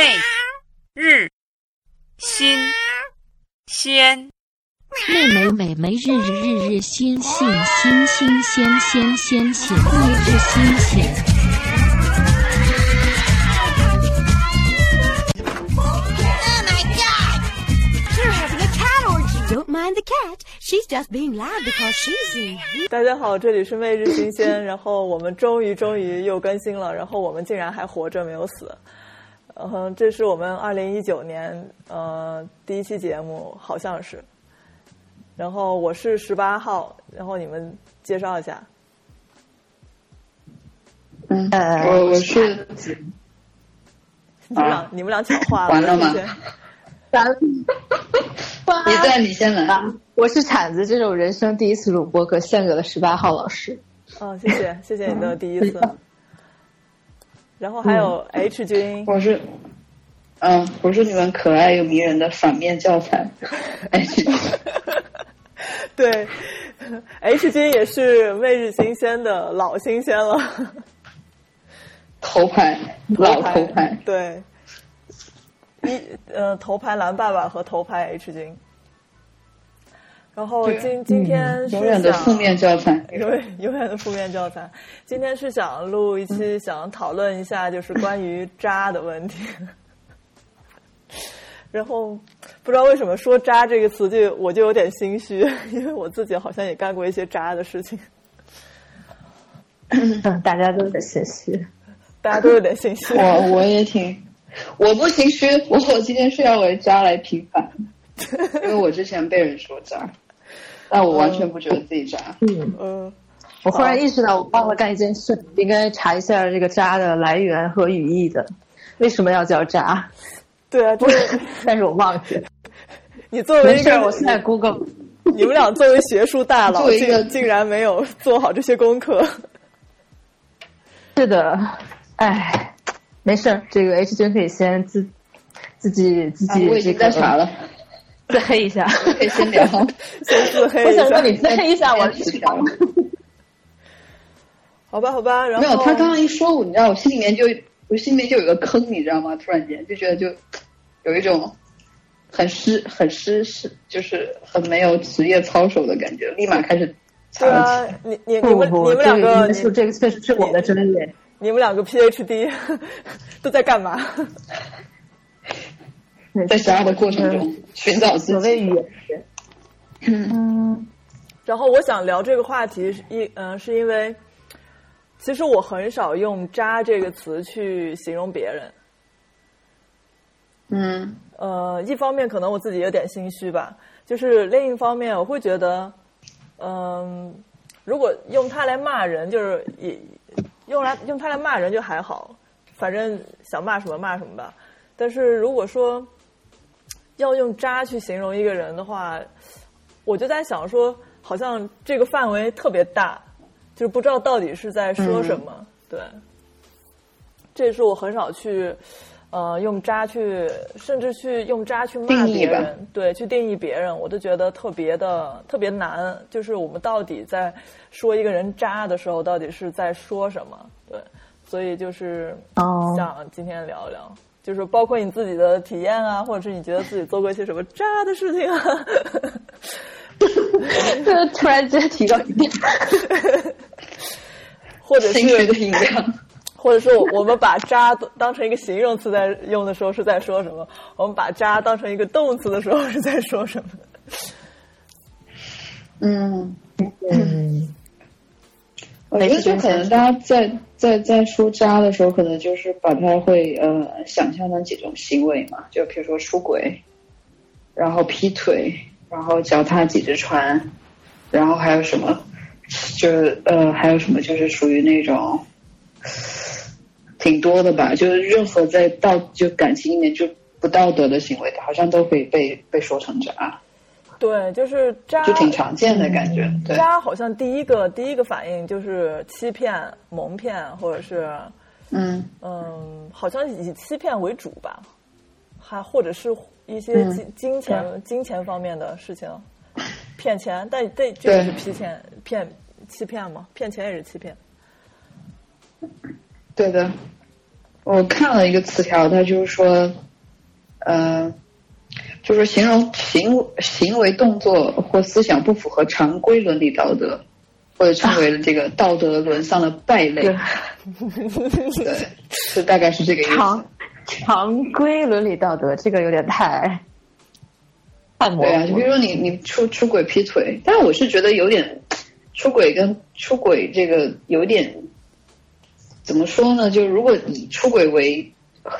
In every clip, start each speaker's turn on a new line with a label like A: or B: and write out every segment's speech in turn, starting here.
A: 每日新鲜，
B: 妹妹美眉日日日日新新新新鲜鲜鲜鲜日日新鲜。
C: Oh my god!
D: You're having a cat orgy. Don't mind the cat. She's just being loud because she's in.
E: 大家好，这里是每日新鲜。然后我们终于终于又更新了，然后我们竟然还活着没有死。嗯，这是我们二零一九年呃第一期节目，好像是。然后我是十八号，然后你们介绍一下。
F: 嗯，
G: 呃
F: 我我是
E: 你们俩、你们俩抢话了，
F: 完了吗
E: 谢谢
G: 咱
F: 你在你先来。
G: 我是铲子，这是我人生第一次录播客，献给了十八号老师。
E: 哦，谢谢谢谢你的第一次。然后还有 H 君，
F: 我是，嗯，我是你们可爱又迷人的反面教材。H 君，
E: 对，H 君也是未日新鲜的老新鲜了。
F: 头牌，老头牌。
E: 对，一呃头牌蓝爸爸和头牌 H 君。然后今今天是
F: 永远的负面教材。
E: 永远永远的负面教材。今天是想录一期，想讨论一下就是关于渣的问题。然后不知道为什么说“渣”这个词就我就有点心虚，因为我自己好像也干过一些渣的事情，
G: 嗯，大家都有点心虚。
E: 大家都有点心虚。
F: 我我也挺，我不心虚，我我今天是要为渣来平反，因为我之前被人说渣，但我完全不觉得自己渣。
G: 嗯，
E: 嗯，
G: 我忽然意识到我忘了干一件事，应该查一下这个“渣”的来源和语义的，为什么要叫渣？
E: 对啊，就是
G: 但是我忘记了。
E: 你作为
G: 没事，
E: 一个，
G: 我现在 Google。
E: 你们俩作为学术大佬，竟竟然没有做好这些功课。
G: 是的，哎，没事儿，这个 H 君可以先自自己自
F: 啊
G: 己、这个
F: 我已经在查了，
G: 自黑一下。
F: 可以先聊。
E: 先自黑
G: 我
E: 一下，
G: 想说你自黑一下，我
F: 先自聊
E: 好吧，好吧。然后
F: 没有，他刚刚一说，我你知道，我心里面就我心里面就有个坑，你知道吗？突然间就觉得就有一种很失、很失是，就是很没有职业操守的感觉，立马开始查
E: 对
F: 了
E: 啊
F: 起。，
E: 你你你
G: 不不不，
E: 们你们两个你
G: 个是这个确实是我的专业。
E: 你们两个 PhD 都在干嘛？
F: 在渣的过程中寻找自己。
G: 所谓语言学，嗯
E: 然后我想聊这个话题是一嗯、是因为其实我很少用“渣”这个词去形容别人。
F: 嗯
E: 呃，一方面可能我自己有点心虚吧，就是另一方面我会觉得，嗯、如果用它来骂人，就是也用来用它来骂人就还好，反正想骂什么骂什么吧。但是如果说要用渣去形容一个人的话，我就在想说，好像这个范围特别大，就是不知道到底是在说什么。对，这也是我很少去。呃，用渣去，甚至去用渣去骂别人，对，去定义别人，我都觉得特别的特别难。就是我们到底在说一个人渣的时候，到底是在说什么？对，所以就是
G: 哦
E: 想今天聊一聊，就是包括你自己的体验啊，或者是你觉得自己做过一些什么渣的事情啊。
G: 这突然间提到一点，
E: 或者是，
F: 音量。
E: 或者是我们把渣当成一个形容词在用的时候是在说什么？我们把渣当成一个动词的时候是在说什么？
F: 嗯，
G: 嗯，
F: 我觉得就可能大家在在在说渣的时候，可能就是把它会呃想象成几种行为嘛，就比如说出轨，然后劈腿，然后脚踏几只船，然后还有什么，就是呃还有什么就是属于那种挺多的吧，就是任何在道就感情里面就不道德的行为，好像都可以被被说成渣，
E: 对，就是渣，
F: 就挺常见的感觉，对。
E: 渣好像第一个第一个反应就是欺骗、蒙骗，或者是
F: 嗯
E: 嗯，好像以欺骗为主吧，还或者是一些
F: 嗯
E: 金金钱、金钱方面的事情，骗钱，但这这也是
F: 骗
E: 钱骗骗欺骗嘛，骗钱也是欺骗。
F: 对的，我我看了一个词条，它就是说，呃，就是形容行行为动作或思想不符合常规伦理道德，或者称为这个道德沦丧的败类。
G: 对
F: 对，是大概是这个意思。
G: 常常规伦理道德，这个有点太太模
F: 对啊，就。比如说你你出出轨劈腿，但是我是觉得有点出轨跟出轨这个有点怎么说呢？就是如果以出轨为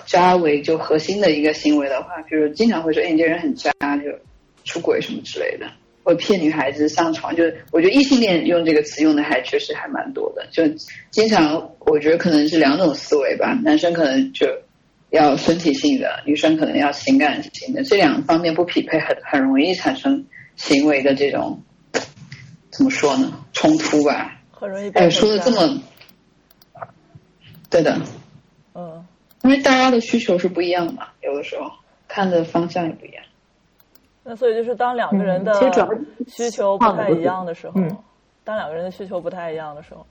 F: 渣为就核心的一个行为的话，比如经常会说，哎，你这人很渣，就出轨什么之类的，或骗女孩子上床，就是我觉得异性恋用这个词用的还确实还蛮多的，就经常我觉得可能是两种思维吧，男生可能就。要身体性的，女生可能要情感性的，这两方面不匹配，很很容易产生行为的这种怎么说呢？冲突吧。
E: 很容易被
F: 哎，说的这么，对的，
E: 嗯，
F: 因为大家的需求是不一样的嘛，有的时候看的方向也不一样。
E: 那所以就是当两个人的需求不太一样的时候，
G: 嗯
E: 当两个人的需求不太一样的时候，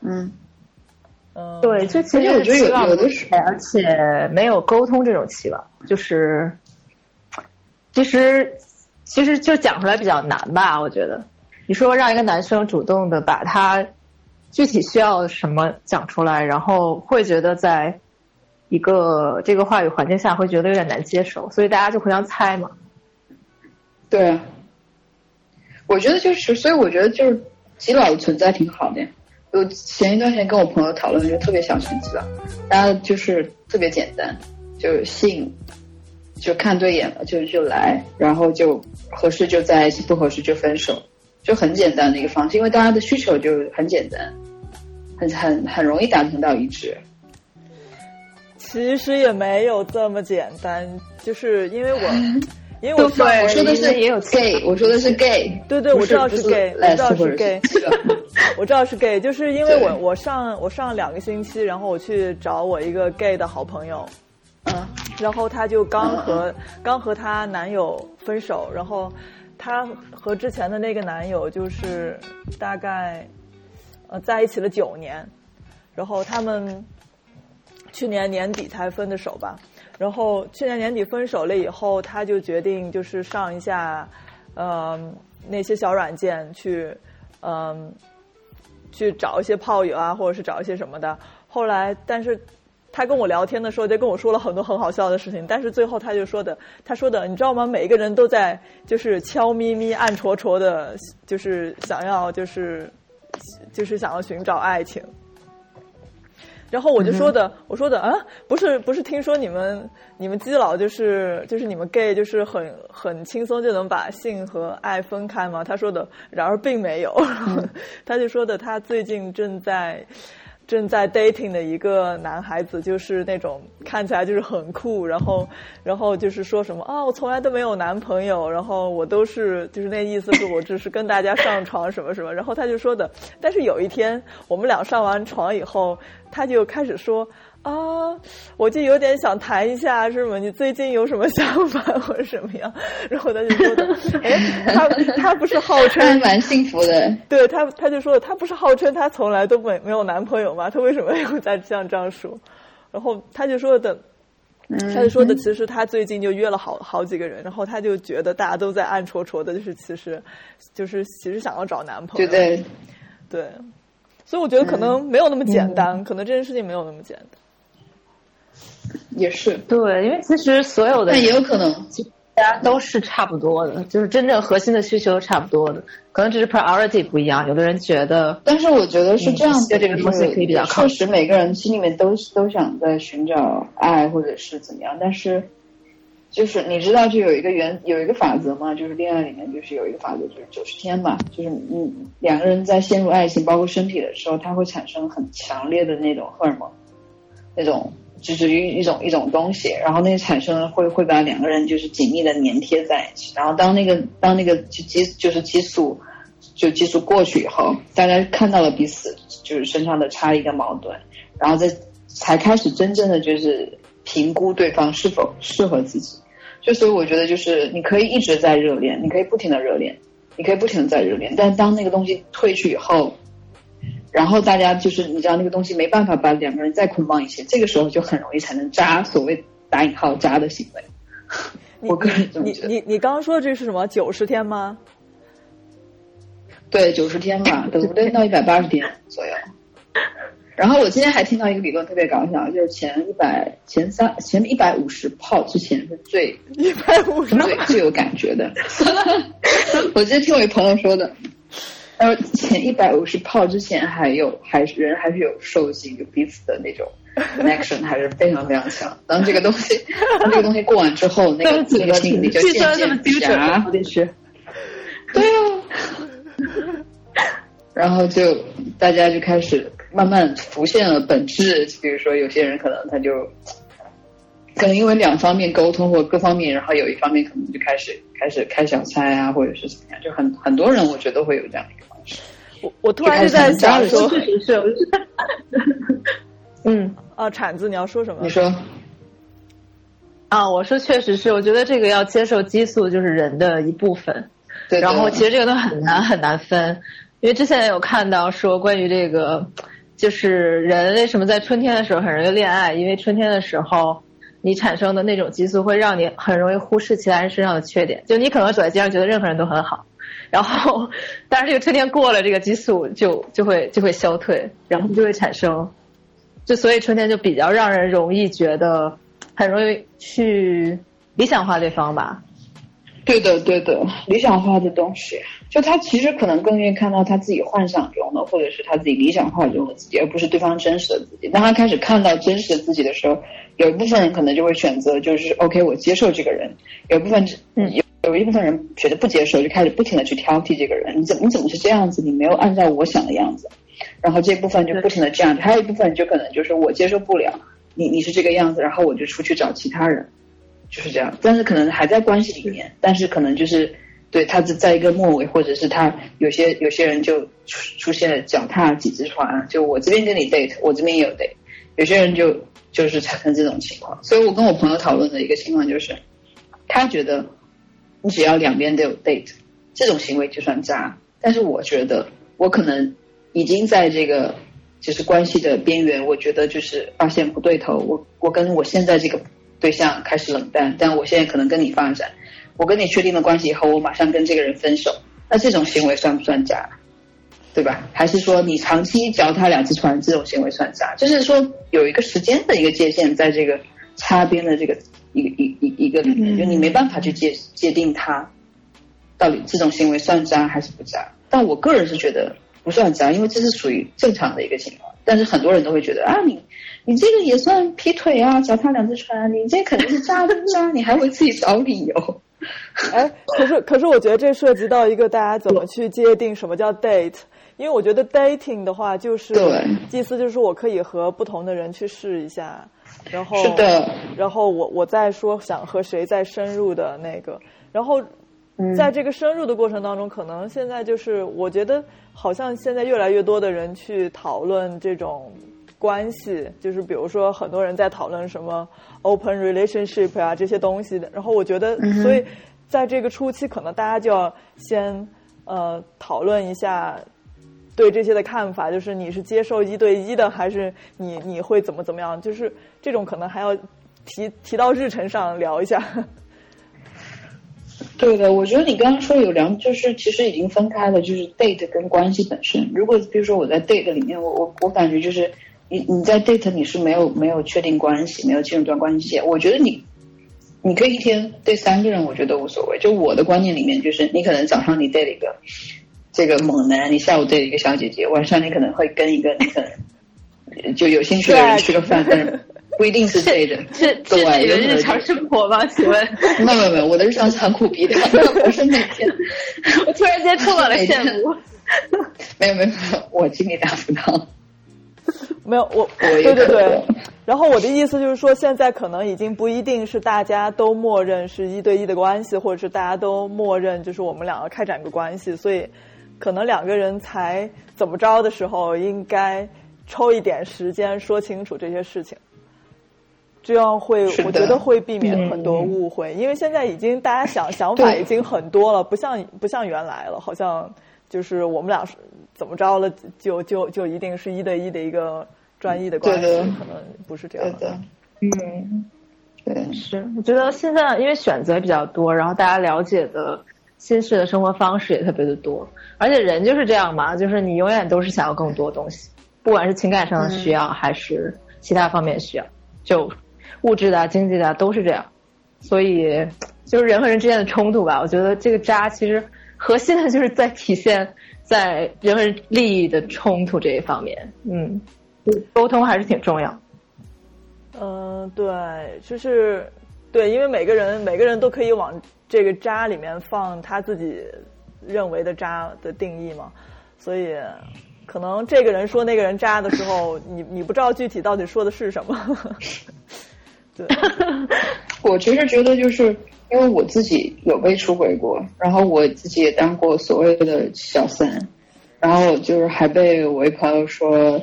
F: 嗯，
E: 嗯，
G: 对，这其实
F: 我觉得有的时
G: 而且没有沟通这种期望，就是其实其实就讲出来比较难吧，我觉得。你说让一个男生主动的把他具体需要什么讲出来，然后会觉得在一个这个话语环境下会觉得有点难接受，所以大家就互相猜嘛。
F: 对啊，我觉得就是，所以我觉得就是基佬的存在挺好的。我前一段时间跟我朋友讨论，就特别想成基佬，大家就是特别简单，就信，就看对眼了就就来，然后就合适就在一起，不合适就分手，就很简单的一个方式，因为大家的需求就很简单，很很很容易达成到一致。
E: 其实也没有这么简单，就是因为我，因为我上
F: 我说的是
G: 也有
F: gay，我说的是 gay，
E: 对对，我知道
F: 是
E: gay，我知道是 gay，我知道是 gay，就是因为我我上我上两个星期，然后我去找我一个 gay 的好朋友，
F: 嗯
E: 然后她就刚和刚和她男友分手，然后她和之前的那个男友就是大概呃在一起了九年，然后他们去年年底才分的手吧。然后去年年底分手了以后，他就决定就是上一下，呃，那些小软件去，嗯、去找一些炮友啊，或者是找一些什么的。后来，但是他跟我聊天的时候，就跟我说了很多很好笑的事情。但是最后他就说的，他说的，你知道吗？每一个人都在就是悄咪咪、暗戳戳的，就是想要就是就是想要寻找爱情。然后我就说的，我说的啊，不是不是，听说你们你们基佬就是就是你们 gay 就是很很轻松就能把性和爱分开吗？他说的，然而并没有，他就说的他最近正在正在 dating 的一个男孩子，就是那种看起来就是很酷，然后然后就是说什么啊，我从来都没有男朋友，然后我都是就是那意思是我只是跟大家上床什么什么，然后他就说的，但是有一天我们俩上完床以后，他就开始说。啊，我就有点想谈一下，是吗？你最近有什么想法或者什么样？然后他就说的，哎，他他不是号称
F: 还蛮幸福的。
E: 对他，他就说他不是号称他从来都没没有男朋友吗？他为什么又在像这样说？然后他就说的，他就说的，其实他最近就约了好好几个人，然后他就觉得大家都在暗戳戳的，就是其实就是其实想要找男朋友，
F: 对对，
E: 对，所以我觉得可能没有那么简单，可能这件事情没有那么简单。
F: 也是，
G: 对，因为其实所有的
F: 但也有可能，
G: 大家都是差不多的，就是真正核心的需求差不多的，可能只是 priority 不一样。有的人觉得，
F: 但是我觉得是这样子，
G: 嗯对这个东西可以比较靠
F: 确实每个人心里面都都想在寻找爱或者是怎么样，但是就是你知道，就有一个原有一个法则嘛，就是恋爱里面就是有一个法则，就是九十天嘛，就是你两个人在陷入爱情，包括身体的时候，它会产生很强烈的那种荷尔蒙，那种。就是一一种一种东西，然后那个产生会会把两个人就是紧密的粘贴在一起，然后当那个当那个激激就是激素就激素过去以后，大家看到了彼此就是身上的差异跟矛盾，然后再才开始真正的就是评估对方是否适合自己。就所以我觉得就是你可以一直在热恋，你可以不停的热恋，你可以不停的在热恋，但当那个东西退去以后，然后大家就是你知道那个东西没办法把两个人再捆绑一起，这个时候就很容易才能扎，所谓打引号扎的行为。我个人这么
E: 你
F: 觉得。
E: 你你刚刚说的这是什么？九十天吗？
F: 对，九十天吧，对不对？到一百八十天左右。然后我今天还听到一个理论特别搞笑，就是前一百、前三、前一百五十泡之前是最
E: 一百五十
F: 最最有感觉的。我今天听我一朋友说的，他说前一百五十泡之前还有还是人还是有兽性有彼此的那种 connection，还是非常非常强。当这个东西当这个东西过完之后，那个那个心理就渐渐
G: 精准吗？
F: 狭
G: 我得是。
F: 对啊，然后就大家就开始慢慢浮现了本质，比如说有些人可能他就可能因为两方面沟通或各方面，然后有一方面可能就开始开始开小差啊，或者是怎么样，就很很多人我觉得都会有这样的一个。
E: 我我突然就在想说，
G: 确实是，我是？嗯。
E: 啊，铲子你要说什么？
F: 你？说。
G: 啊，我说确实是，我觉得这个要接受激素就是人的一部分。
F: 对的，
G: 然后其实这个都很难很难分，因为之前有看到说关于这个，就是人为什么在春天的时候很容易恋爱，因为春天的时候你产生的那种激素会让你很容易忽视其他人身上的缺点，就你可能走在街上觉得任何人都很好，然后但是这个春天过了，这个激素就就会就会消退，然后就会产生，就所以春天就比较让人容易觉得很容易去理想化对方吧。
F: 对的，对的，理想化的东西，就他其实可能更愿意看到他自己幻想中的，或者是他自己理想化中的自己，而不是对方真实的自己。当他开始看到真实的自己的时候，有一部分人可能就会选择，就是 OK，我接受这个人；有一部分
G: 嗯
F: 有有一部分人觉得不接受，就开始不停的去挑剔这个人，你怎么你怎么是这样子？你没有按照我想的样子。然后这部分就不停的这样，还有一部分就可能就是我接受不了你你是这个样子，然后我就出去找其他人。就是这样，但是可能还在关系里面，但是可能就是对他在在一个末尾，或者是他有些有些人就出出现了脚踏几只船，就我这边跟你 date，我这边也有 date，有些人就就是产生这种情况，所以我跟我朋友讨论的一个情况就是，他觉得你只要两边都有 date，这种行为就算渣，但是我觉得我可能已经在这个就是关系的边缘，我觉得就是发现不对头，我我跟我现在这个。对象开始冷淡，但我现在可能跟你发展，我跟你确定了关系以后，我马上跟这个人分手，那这种行为算不算渣？对吧？还是说你长期脚踏两只船，这种行为算渣？就是说有一个时间的一个界限，在这个擦边的这个一个一一一个里面，就你没办法去界界定它到底这种行为算渣还是不渣。但我个人是觉得不算渣，因为这是属于正常的一个情况。但是很多人都会觉得啊，你你这个也算劈腿啊，脚踏两只船，你这肯定是渣的渣，你还会自己找理由。
E: 哎，可是可是我觉得这涉及到一个大家怎么去界定什么叫 date，因为我觉得 dating 的话就是
F: 对
E: 意思就是说我可以和不同的人去试一下，然后
F: 是的，
E: 然后我我再说想和谁再深入的那个，然后在这个深入的过程当中，可能现在就是我觉得好像现在越来越多的人去讨论这种关系，就是比如说很多人在讨论什么 open relationship 啊这些东西的，然后我觉得，所以在这个初期，可能大家就要先呃讨论一下。对这些的看法，就是你是接受一对一的，还是你你会怎么怎么样？就是这种可能还要提提到日程上聊一下。
F: 对的，我觉得你刚刚说有两，就是其实已经分开了，就是 date 跟关系本身。如果比如说我在 date 里面，我我我感觉就是你你在 date 你是没有没有确定关系，没有进入一段关系，我觉得你你可以一天对三个人，我觉得无所谓。就我的观念里面，就是你可能早上你 date 一个这个猛男，你下午 date 一个小姐姐，晚上你可能会跟一个那个就有兴趣的人吃个饭，但是不一定是 date。
G: 是
F: 对，
G: 是你的日常生活吗？请问？
F: 没有没有没有，我的日常是很苦逼的，不是每天。
G: 我突然间充满了羡慕。
F: 没有没有没有，我尽力达不到。
E: 没有我，
F: 我
E: 对对对。然后我的意思就是说，现在可能已经不一定是大家都默认是一对一的关系，或者是大家都默认就是我们两个开展个关系，所以可能两个人才怎么着的时候，应该抽一点时间说清楚这些事情。这样会，我觉得会避免很多误会，因为现在已经大家想想法已经很多了，不像不像原来了，好像就是我们俩是怎么着了，就就就一定是一对一的一个专一的关系，可能不是这样
F: 对的，嗯，对，
G: 是，我觉得现在因为选择比较多，然后大家了解的新式的生活方式也特别的多，而且人就是这样嘛，就是你永远都是想要更多东西，不管是情感上的需要、还是其他方面需要，就物质的啊、经济的啊都是这样，所以就是人和人之间的冲突吧，我觉得这个渣其实核心的就是在体现在人和人利益的冲突这一方面，嗯，沟通还是挺重要。
E: 嗯，对，就是对，因为每个人每个人都可以往这个渣里面放他自己认为的渣的定义嘛，所以可能这个人说那个人渣的时候，你你不知道具体到底说的是什么。对，
F: 我其实觉得就是因为我自己有被出轨过，然后我自己也当过所谓的小三，然后就是还被我一朋友说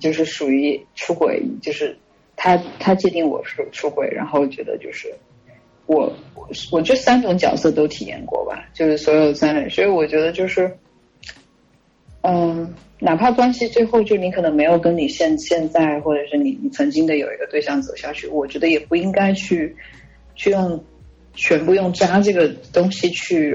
F: 就是属于出轨，就是他他界定我是出轨，然后觉得就是我我这三种角色都体验过吧，就是所有三类，所以我觉得就是嗯。哪怕关系最后就你可能没有跟你现现在或者是你你曾经的有一个对象走下去，我觉得也不应该去去用全部用渣这个东西去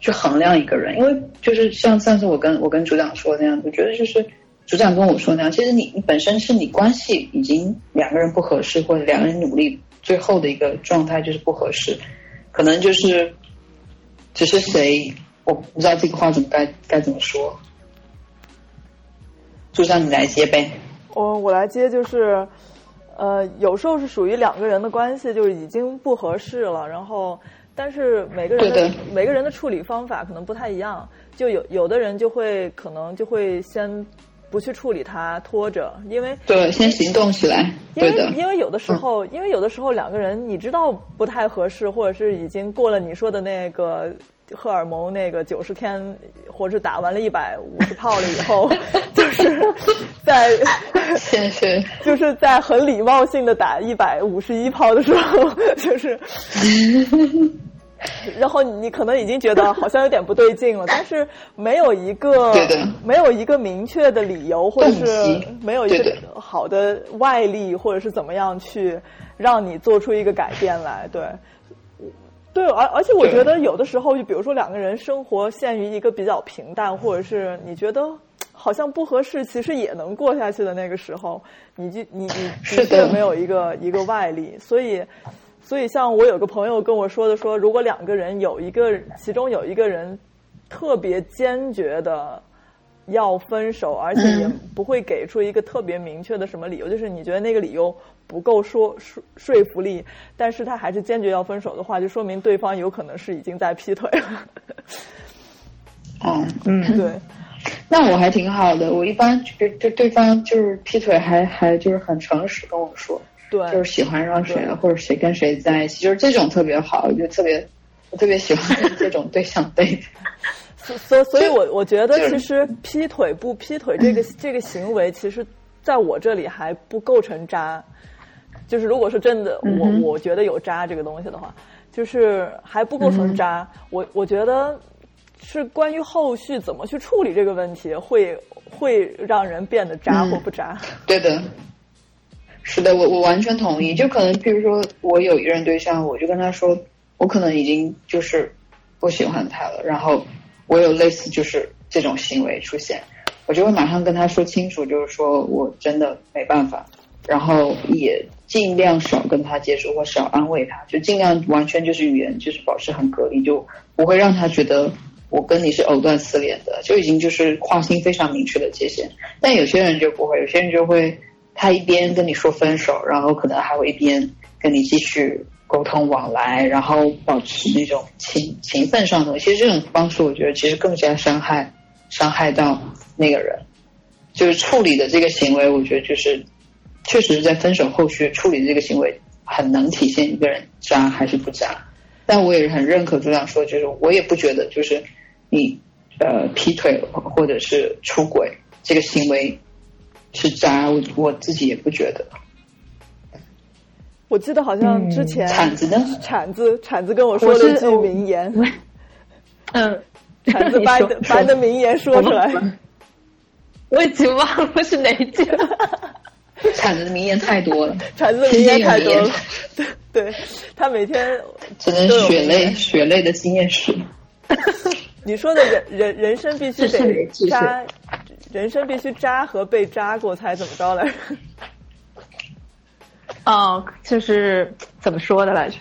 F: 去衡量一个人，因为就是像上次我跟我跟组长说那样，我觉得就是组长跟我说那样，其实你你本身是你关系已经两个人不合适，或者两个人努力最后的一个状态就是不合适，可能就是只是谁我不知道这个话怎么该该怎么说。就让你来接呗。
E: 我我来接，就是，呃，有时候是属于两个人的关系，就是已经不合适了，然后，但是每个人的每个人的处理方法可能不太一样，就有有的人就会可能就会先不去处理它，拖着，因为
F: 对，先行动起来。
E: 因为
F: 对的，嗯
E: 因为有的时候，因为有的时候两个人你知道不太合适，或者是已经过了你说的那个荷尔蒙那个九十天，或者是打完了一百五十炮了以后，就是在
F: 先是
E: 就是在很礼貌性的打一百五十一炮的时候，就是。然后你可能已经觉得好像有点不对劲了，但是没有一个 没有一个明确的理由，或者是没有一个好的外力，或者是怎么样去让你做出一个改变来。对，对，而而且我觉得有的时候，就比如说两个人生活陷于一个比较平淡，或者是你觉得好像不合适，其实也能过下去的那个时候，你就你你
F: 的
E: 确没有一个一个外力，所以。所以，像我有个朋友跟我说的说，如果两个人有一个，其中有一个人特别坚决的要分手，而且也不会给出一个特别明确的什么理由，就是你觉得那个理由不够说 说说服力，但是他还是坚决要分手的话，就说明对方有可能是已经在劈腿了。
F: 哦，
G: 嗯，
E: 对，
F: 那我还挺好的。我一般对对对方就是劈腿还还就是很诚实跟我说，
E: 对，
F: 就是喜欢上谁了，或者谁跟谁在一起，就是这种特别好，我就特别我特别喜欢跟 这种对象 date。
E: 所所以我我觉得其实劈腿不劈腿这个这个行为，其实在我这里还不构成渣。就是如果说真的，我我觉得有渣这个东西的话，就是还不构成渣。我我觉得是关于后续怎么去处理这个问题，会会让人变得渣或不渣。
F: 对的，是的，我我完全同意。就可能比如说我有一任对象，我就跟他说，我可能已经就是不喜欢他了，然后我有类似就是这种行为出现，我就会马上跟他说清楚，就是说我真的没办法，然后也尽量少跟他接触或少安慰他，就尽量完全就是语言就是保持很隔离，就不会让他觉得。我跟你是藕断丝连的，就已经就是划清非常明确的界限。但有些人就不会，有些人就会，他一边跟你说分手，然后可能还会一边跟你继续沟通往来，然后保持那种情情分上的。其实这种方式，我觉得其实更加伤害伤害到那个人。就是处理的这个行为，我觉得就是确实是在分手后续处理这个行为，很能体现一个人渣还是不渣。但我也是很认可朱亮说，就是我也不觉得就是你呃劈腿或者是出轨这个行为是渣，我我自己也不觉得。
E: 我记得好像之前
F: 铲子呢？
E: 铲子铲子跟我说了一句名言，
G: 嗯，
E: 铲子把你的把你的名言说出来。
G: 我已经忘了是哪一句了。
F: 铲子的名言太多了，
E: 铲子的名言太多了。对对，他每天
F: 只能血泪血泪的经验史。
E: 你说的人人人生必须得扎，人生必须扎和被扎过才怎么着来着？
G: 哦，就是怎么说的来着？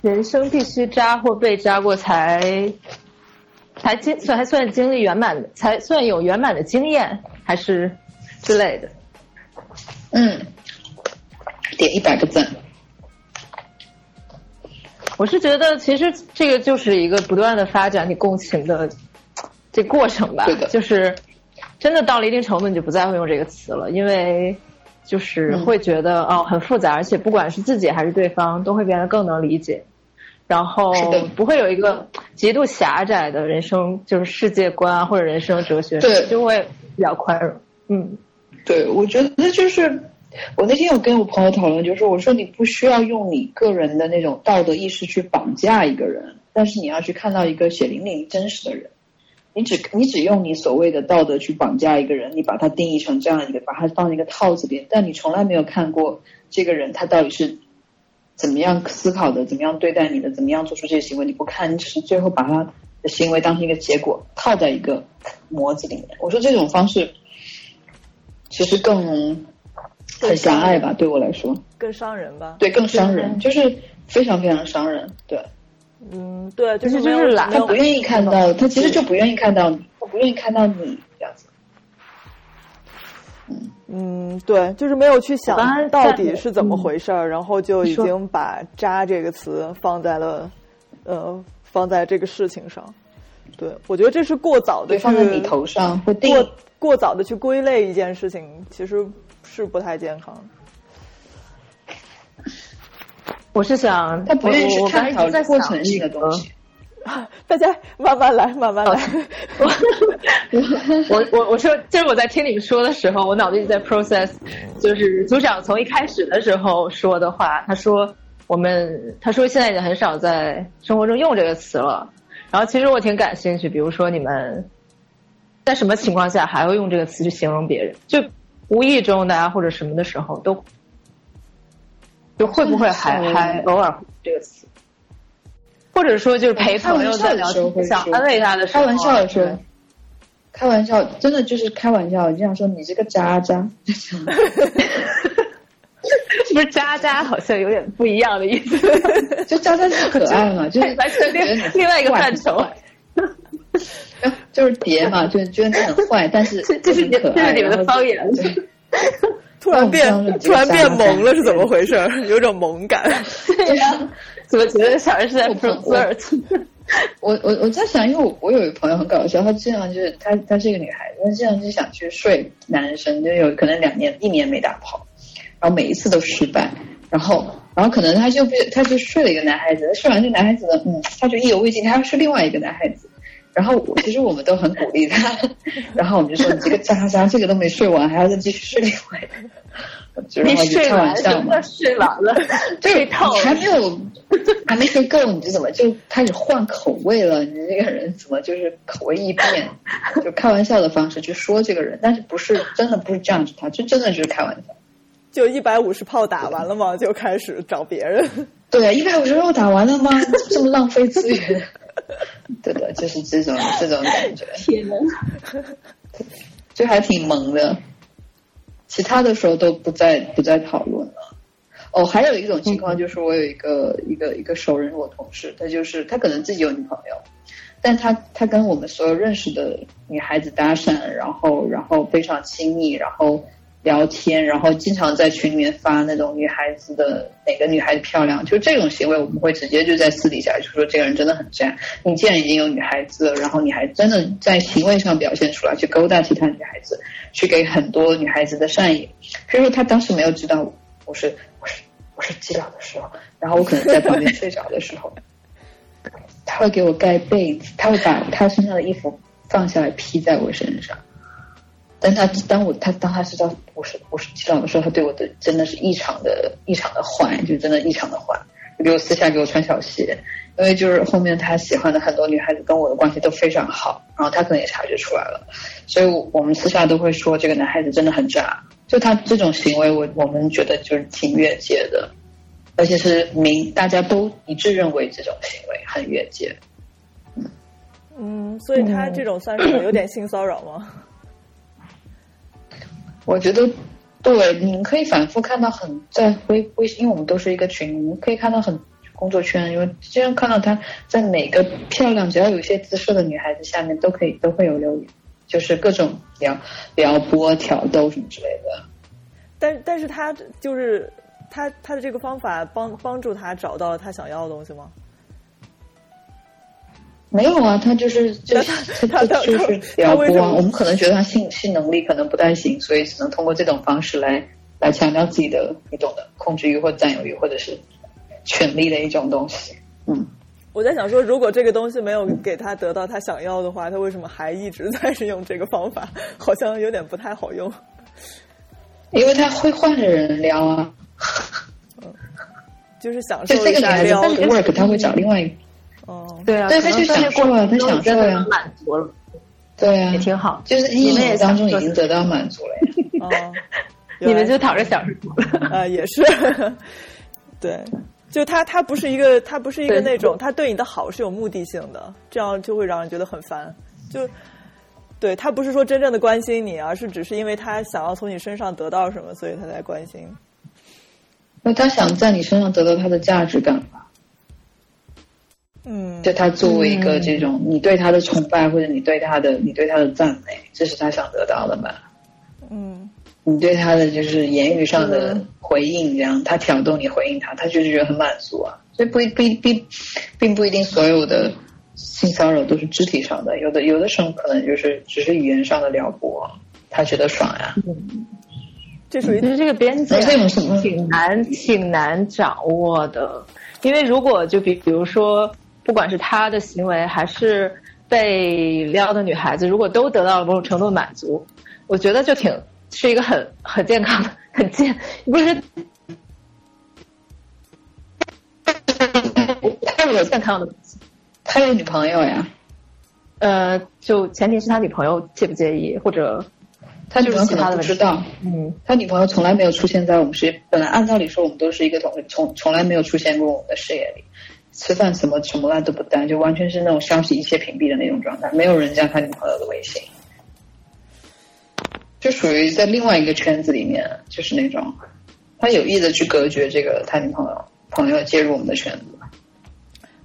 G: 人生必须扎或被扎过才才经算还算经历圆满的，才算有圆满的经验，还是之类的。
F: 嗯，点一百个赞。
G: 我是觉得，其实这个就是一个不断的发展你共情的这过程吧。
F: 对的，
G: 就是真的到了一定程度，你就不再会用这个词了，因为就是会觉得哦很复杂，而且不管是自己还是对方，都会变得更能理解，然后不会有一个极度狭窄的人生就是世界观啊或者人生哲学，
F: 对，
G: 就会比较宽容。嗯，
F: 对，我觉得就是。我那天有跟我朋友讨论，就是我说你不需要用你个人的那种道德意识去绑架一个人，但是你要去看到一个血淋淋真实的人。你只你只用你所谓的道德去绑架一个人，你把他定义成这样一个，把他放在一个套子里，但你从来没有看过这个人他到底是怎么样思考的，怎么样对待你的，怎么样做出这些行为，你不看，你只是最后把他的行为当成一个结果套在一个模子里面。我说这种方式其实更。很狭隘吧，对我来说，
E: 更伤人吧？
F: 对，更伤人，就是非常非常伤人。对，
E: 嗯，对，
G: 就是
E: 就是
G: 懒，
F: 他不愿意看到，他其实就不愿意看到你，他不愿意看到你这样子。
E: 嗯嗯，对，就是没有去想到底是怎么回事儿，然后就已经把“渣”这个词放在了呃放在这个事情上。对，我觉得这是过早的
F: 放在你头上，或
E: 过过早的去归类一件事情，其实。是不太健康。
G: 我是想，
F: 他不愿意去探讨过程性的东西。
E: 大家慢慢来，慢慢来。
G: 我我我说，就是我在听你们说的时候，我脑子里在 process，就是组长从一开始的时候说的话。他说，我们他说现在已经很少在生活中用这个词了。然后其实我挺感兴趣，比如说你们在什么情况下还会用这个词去形容别人？就。无意中的啊，或者什么的时候，都就会不会还还偶尔这个词，或者说就是陪朋友在聊天，想安慰他的时候，
F: 开玩笑的时候，开玩笑，真的就是开玩笑，经常说你这个渣渣，是
G: 不是渣渣？好像有点不一样的意思，
F: 就渣渣是可爱嘛，就是
G: 完全另另外一个范畴。
F: 就是叠嘛，就觉得你很坏，但是
G: 这是这是你们的方言，
E: 突然变突然变萌了，是怎么回事？有种萌感。
G: 对呀，怎么觉得小人是在 p r o r
F: 我我 我在想，因为我我有一个朋友很搞笑，她经常就是她她是一个女孩子，她经常就想去睡男生，就有可能两年一年没打炮，然后每一次都失败，然后然后可能她就被她就睡了一个男孩子，睡完这男孩子呢，嗯，她就意犹未尽，她要睡另外一个男孩子。然后其实我们都很鼓励他，然后我们就说你这个渣渣，这个都没睡完，还要再继续睡另外一个，然后就开玩笑嘛。
G: 睡完了，这套
F: 还没有还没睡够，你就怎么就开始换口味了？你这个人怎么就是口味一变？就开玩笑的方式去说这个人，但是不是真的不是这样子，他就真的就是开玩笑。
E: 就一百五十炮打完了吗？就开始找别人？
F: 对，一百五十炮打完了吗？这么浪费资源。对的，就是这种这种感觉。
G: 天呐，
F: 就还挺萌的。其他的时候都不再不再讨论了。哦，还有一种情况就是，我有一个一个一个熟人，我同事，他就是他可能自己有女朋友，但他他跟我们所有认识的女孩子搭讪，然后然后非常亲密，然后。聊天，然后经常在群里面发那种女孩子的哪个女孩子漂亮，就这种行为，我们会直接就在私底下就说这个人真的很渣。你既然已经有女孩子了，然后你还真的在行为上表现出来，去勾搭其他女孩子，去给很多女孩子的善意。比如说他当时没有知道我是我是我是基佬的时候，然后我可能在旁边睡着的时候，他会给我盖被子，他会把他身上的衣服放下来披在我身上。但他当我他当他知道我是我是基佬的时候，他对我的真的是异常的异常的坏，就真的异常的坏，给我私下给我穿小鞋，因为就是后面他喜欢的很多女孩子跟我的关系都非常好，然后他可能也察觉出来了，所以我们私下都会说这个男孩子真的很渣，就他这种行为，我我们觉得就是挺越界的，而且是明大家都一致认为这种行为很越界。
E: 嗯，所以他这种算是有点性骚扰吗？
F: 我觉得，对，你们可以反复看到很在微微信，因为我们都是一个群，你可以看到很工作圈，因为经常看到他在每个漂亮只要有一些姿色的女孩子下面都可以都会有留言，就是各种撩撩拨、挑逗什么之类的。
E: 但但是他就是他他的这个方法帮帮助他找到了他想要的东西吗？
F: 没有啊，他就是 就是他就是撩拨啊。我们可能觉得他性性能力可能不太行，所以只能通过这种方式来来强调自己的，你懂的，控制欲或占有欲，或者是权力的一种东西。嗯，
E: 我在想说，如果这个东西没有给他得到他想要的话，他为什么还一直在是用这个方法？好像有点不太好用。
F: 因为他会换着人撩啊，
E: 就是享受
F: 这个女孩子
E: 撩。
F: 不 work，他会找另外一个。
E: 哦，
G: 对啊，
F: 对，他就享受了，他享受了，
G: 满足了，
F: 对啊，
G: 也挺好。
F: 就是意识当中已经得到满足了
E: 呀。哦，
G: 你们就躺着享受。
E: 啊，也是。对，就他，他不是一个，他不是一个那种，他对你的好是有目的性的，这样就会让人觉得很烦。就，对他不是说真正的关心你，而是只是因为他想要从你身上得到什么，所以他才关心。
F: 那他想在你身上得到他的价值感吧？
E: 嗯，
F: 就他作为一个这种，你对他的崇拜或者你对他的你对他的赞美，这是他想得到的吧？
E: 嗯，
F: 你对他的就是言语上的回应，这样他挑逗你回应他，他就是觉得很满足啊。所以不不并并不一定所有的性骚扰都是肢体上的，有的有的时候可能就是只是语言上的撩拨，他觉得爽呀。
E: 这属于
G: 就是这个边界挺难挺难掌握的，因为如果就比比如说。不管是他的行为，还是被撩的女孩子，如果都得到了某种程度的满足，我觉得就挺是一个很很健康的、很健不是他有健康的东西，
F: 他有女朋友呀？
G: 呃，就前提是他女朋友介不介意，或者
F: 他女朋友可能不知道。
G: 嗯，
F: 他女朋友从来没有出现在我们事业，本来按道理说我们都是一个同从从来没有出现过我们的视野里。吃饭什么什么烂都不带，就完全是那种消息一切屏蔽的那种状态，没有人加他女朋友的微信，就属于在另外一个圈子里面，就是那种他有意的去隔绝这个他女朋友朋友介入我们的圈子。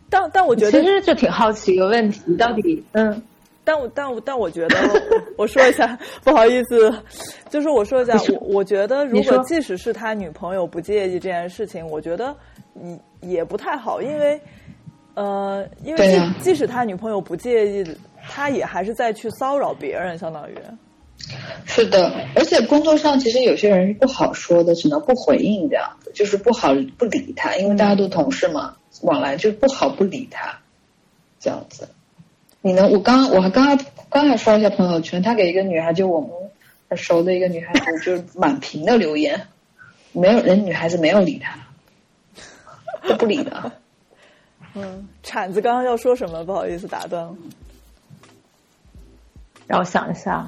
E: 但但我觉得
G: 其实就挺好奇一个问题，到底嗯，
E: 但我但我但我觉得，我说一下，不好意思，就是我说一下，我我觉得如果即使是他女朋友不介意这件事情，我觉得。也也不太好，因为，呃，因为即即使他女朋友不介意，他也还是在去骚扰别人，相当于。
F: 是的，而且工作上其实有些人是不好说的，只能不回应这样子，就是不好不理他，因为大家都同事嘛，往来就不好不理他，这样子。你呢？我刚我还刚刚刚才刷一下朋友圈，他给一个女孩，就我们很熟的一个女孩子，就是满屏的留言，没有人女孩子没有理他。都不理的。
E: 嗯，铲子刚刚要说什么？不好意思，打断了。
G: 让我想一下。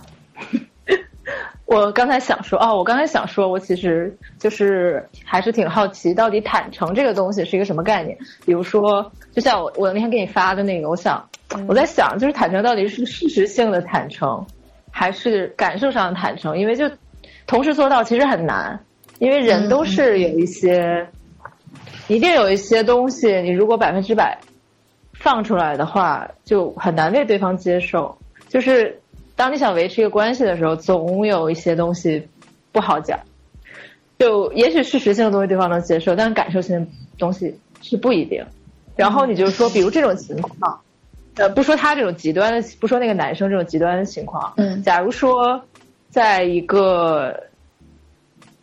G: 我刚才想说，哦，我刚才想说，我其实就是还是挺好奇，到底坦诚这个东西是一个什么概念？比如说，就像我我那天给你发的那个，我想我在想，就是坦诚到底是事实性的坦诚，还是感受上的坦诚？因为就同时做到其实很难，因为人都是有一些。一定有一些东西，你如果百分之百放出来的话，就很难为对方接受。就是当你想维持一个关系的时候，总有一些东西不好讲。就也许事实性的东西对方能接受，但感受性的东西是不一定。然后你就说，比如这种情况，呃，不说他这种极端的，不说那个男生这种极端的情况，
F: 嗯，
G: 假如说在一个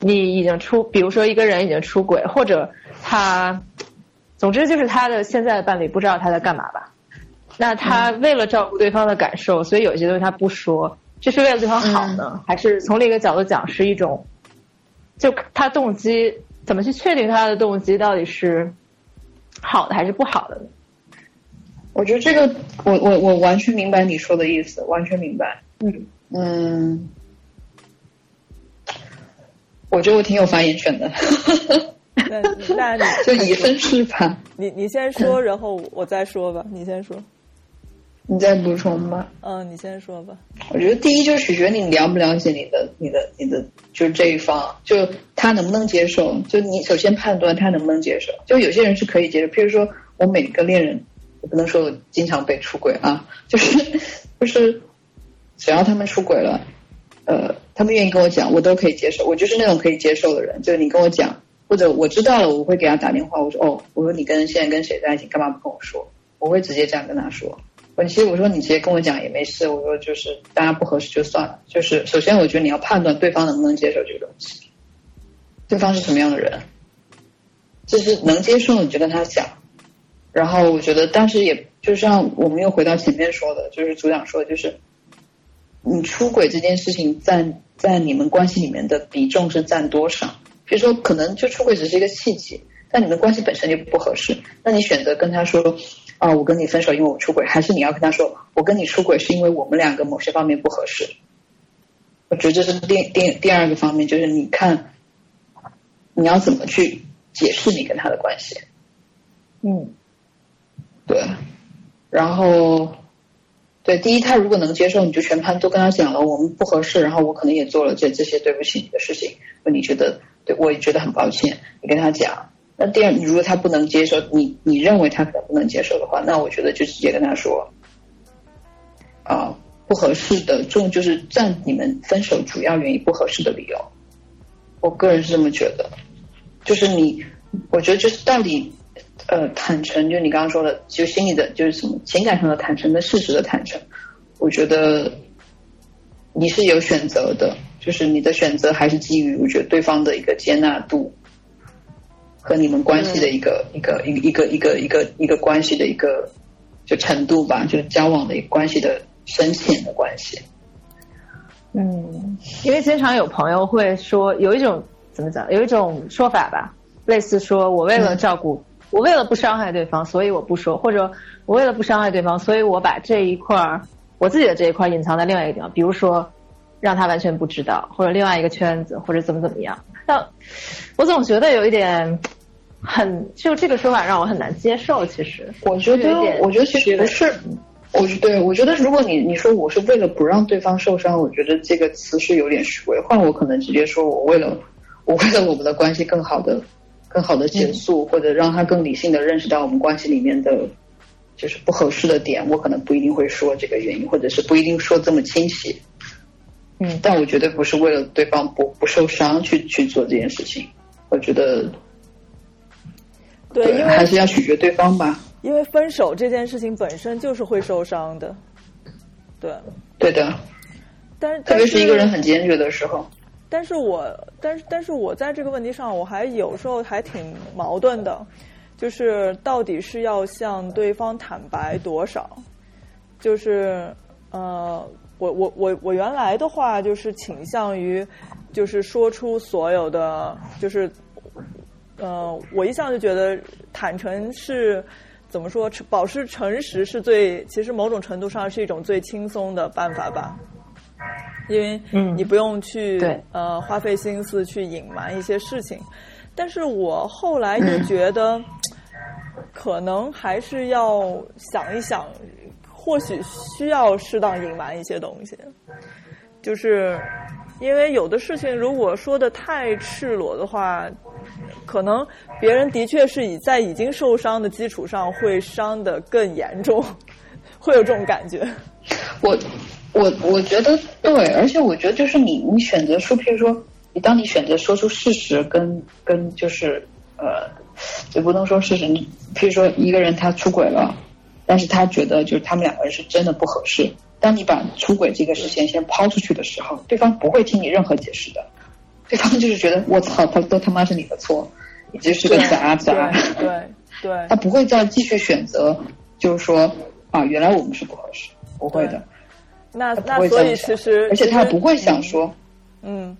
G: 你已经出，比如说一个人已经出轨，或者。他，总之就是他的现在的伴侣不知道他在干嘛吧？那他为了照顾对方的感受，所以有一些东西他不说，这是为了对方好呢，还是从另一个角度讲是一种，就他动机怎么去确定他的动机到底是好的还是不好的呢？
F: 我觉得这个，我我我完全明白你说的意思，完全明白。
G: 嗯
F: 嗯，我觉得我挺有发言权的，
E: 那那你
F: 就以身试法。
E: 你你先说，然后我再说吧。你先说，
F: 你再补充吧。
E: 嗯，你先说吧。
F: 我觉得第一就是取决你了不了解你的、你的、你的，就是这一方，就他能不能接受。就你首先判断他能不能接受。就有些人是可以接受，譬如说我每个恋人，我不能说我经常被出轨啊，就是就是只要他们出轨了，呃，他们愿意跟我讲，我都可以接受。我就是那种可以接受的人，就是你跟我讲，或者我知道了，我会给他打电话，我说哦，我说你跟现在跟谁在一起，干嘛不跟我说？我会直接这样跟他说。我其实我说你直接跟我讲也没事，我说就是大家不合适就算了。就是首先我觉得你要判断对方能不能接受这个东西，对方是什么样的人，就是能接受你就跟他讲。然后我觉得，但是也就像我们又回到前面说的，就是组长说的，就是你出轨这件事情在在你们关系里面的比重是占多少？比如说，可能就出轨只是一个契机，但你们关系本身就不合适，那你选择跟他说啊，我跟你分手，因为我出轨，还是你要跟他说，我跟你出轨是因为我们两个某些方面不合适？我觉得这是第第第二个方面，就是你看你要怎么去解释你跟他的关系。
G: 嗯
F: 对，然后对第一，他如果能接受，你就全盘都跟他讲了，我们不合适，然后我可能也做了这这些对不起你的事情，那你觉得对我也觉得很抱歉，你跟他讲。那第二，如果他不能接受，你你认为他可能不能接受的话，那我觉得就直接跟他说，啊，不合适的重就是占你们分手主要原因不合适的理由。我个人是这么觉得，就是你，我觉得就是到底。呃，坦诚，就你刚刚说的，就心里的，就是什么情感上的坦诚跟事实的坦诚，我觉得你是有选择的，就是你的选择还是基于我觉得对方的一个接纳度和你们关系的一个、一个一个一个一个一个一个关系的一个就程度吧，就是交往的一个关系的深浅的关系。
G: 嗯，因为经常有朋友会说，有一种怎么讲，有一种说法吧，类似说我为了照顾。我为了不伤害对方，所以我不说；或者我为了不伤害对方，所以我把这一块儿我自己的这一块隐藏在另外一个地方，比如说让他完全不知道，或者另外一个圈子，或者怎么怎么样。但我总觉得有一点很，就这个说法让我很难接受。其实，
F: 我觉得，我觉得其实不是，我对我觉得，如果你你说我是为了不让对方受伤，我觉得这个词是有点虚伪。换我可能直接说我为了我为了我们的关系更好的。更好的结束，或者让他更理性的认识到我们关系里面的，就是不合适的点，我可能不一定会说这个原因，或者是不一定说这么清晰。
G: 嗯，
F: 但我绝对不是为了对方不不受伤去去做这件事情。我觉得，
E: 对，因为
F: 还是要取决对方吧。
E: 因为分手这件事情本身就是会受伤的。对，
F: 对的。
E: 但是，
F: 特别是一个人很坚决的时候。
E: 但是我，但是，但是我在这个问题上，我还有时候还挺矛盾的，就是到底是要向对方坦白多少？就是呃，我我我我原来的话就是倾向于，就是说出所有的，就是呃，我一向就觉得坦诚是怎么说，保持诚实是最，其实某种程度上是一种最轻松的办法吧。因为你不用去呃花费心思去隐瞒一些事情，但是我后来又觉得，可能还是要想一想，或许需要适当隐瞒一些东西，就是因为有的事情如果说的太赤裸的话，可能别人的确是以在已经受伤的基础上会伤得更严重，会有这种感觉。
F: 我。我我觉得对，而且我觉得就是你你选择说，譬如说，你当你选择说出事实，跟跟就是呃，也不能说事实，你譬如说一个人他出轨了，但是他觉得就是他们两个人是真的不合适。当你把出轨这个事情先抛出去的时候，对方不会听你任何解释的，对方就是觉得我操，他都他妈是你的错，你就是个渣渣，
E: 对对，
F: 他不会再继续选择，就是说啊，原来我们是不合适，不会的。
E: 那那所以其实，
F: 而且他不会想说，
E: 嗯，